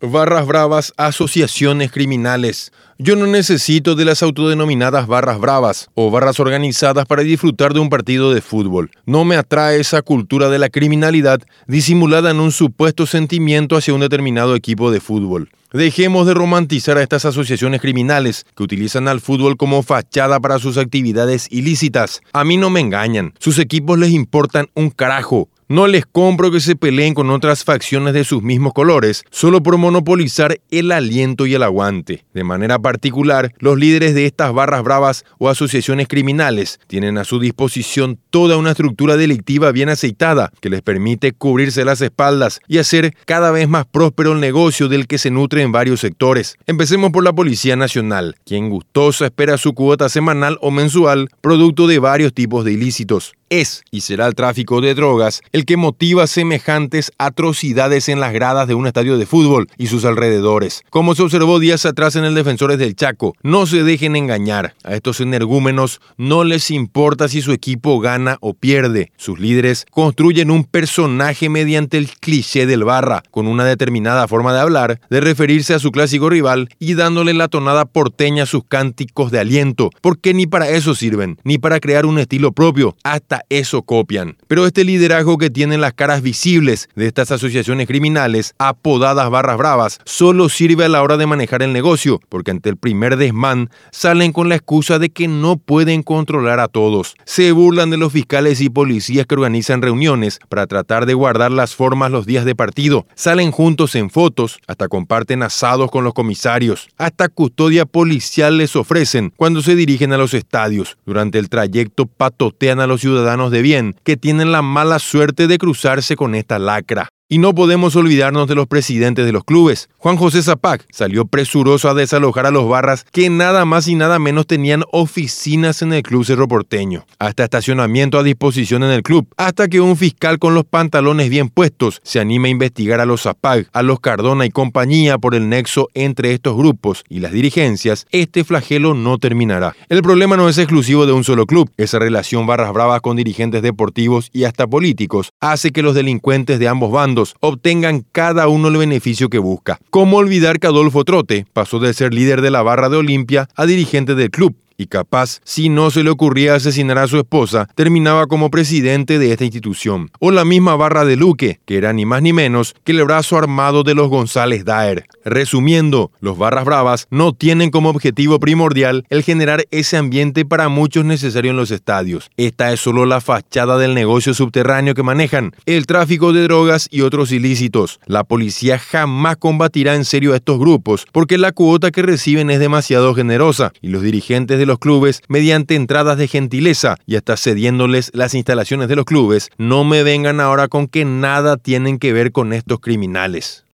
Barras bravas, asociaciones criminales. Yo no necesito de las autodenominadas barras bravas o barras organizadas para disfrutar de un partido de fútbol. No me atrae esa cultura de la criminalidad disimulada en un supuesto sentimiento hacia un determinado equipo de fútbol. Dejemos de romantizar a estas asociaciones criminales que utilizan al fútbol como fachada para sus actividades ilícitas. A mí no me engañan, sus equipos les importan un carajo. No les compro que se peleen con otras facciones de sus mismos colores, solo por monopolizar el aliento y el aguante. De manera particular, los líderes de estas barras bravas o asociaciones criminales tienen a su disposición toda una estructura delictiva bien aceitada que les permite cubrirse las espaldas y hacer cada vez más próspero el negocio del que se nutre en varios sectores. Empecemos por la Policía Nacional, quien gustosa espera su cuota semanal o mensual, producto de varios tipos de ilícitos es y será el tráfico de drogas el que motiva semejantes atrocidades en las gradas de un estadio de fútbol y sus alrededores. Como se observó días atrás en el Defensores del Chaco, no se dejen engañar. A estos energúmenos no les importa si su equipo gana o pierde. Sus líderes construyen un personaje mediante el cliché del barra, con una determinada forma de hablar, de referirse a su clásico rival y dándole la tonada porteña a sus cánticos de aliento, porque ni para eso sirven, ni para crear un estilo propio, hasta eso copian. Pero este liderazgo que tienen las caras visibles de estas asociaciones criminales, apodadas barras bravas, solo sirve a la hora de manejar el negocio, porque ante el primer desmán salen con la excusa de que no pueden controlar a todos. Se burlan de los fiscales y policías que organizan reuniones para tratar de guardar las formas los días de partido. Salen juntos en fotos, hasta comparten asados con los comisarios. Hasta custodia policial les ofrecen cuando se dirigen a los estadios. Durante el trayecto patotean a los ciudadanos de bien que tienen la mala suerte de cruzarse con esta lacra. Y no podemos olvidarnos de los presidentes de los clubes. Juan José Zapac salió presuroso a desalojar a los barras que nada más y nada menos tenían oficinas en el club cerro porteño, hasta estacionamiento a disposición en el club, hasta que un fiscal con los pantalones bien puestos se anime a investigar a los Zapac, a los Cardona y compañía por el nexo entre estos grupos y las dirigencias, este flagelo no terminará. El problema no es exclusivo de un solo club, esa relación barras bravas con dirigentes deportivos y hasta políticos hace que los delincuentes de ambos bandos obtengan cada uno el beneficio que busca. ¿Cómo olvidar que Adolfo Trote pasó de ser líder de la barra de Olimpia a dirigente del club? Y capaz, si no se le ocurría asesinar a su esposa, terminaba como presidente de esta institución. O la misma barra de Luque, que era ni más ni menos que el brazo armado de los González Daer. Resumiendo, los barras bravas no tienen como objetivo primordial el generar ese ambiente para muchos necesario en los estadios. Esta es solo la fachada del negocio subterráneo que manejan, el tráfico de drogas y otros ilícitos. La policía jamás combatirá en serio a estos grupos porque la cuota que reciben es demasiado generosa y los dirigentes de los clubes mediante entradas de gentileza y hasta cediéndoles las instalaciones de los clubes, no me vengan ahora con que nada tienen que ver con estos criminales.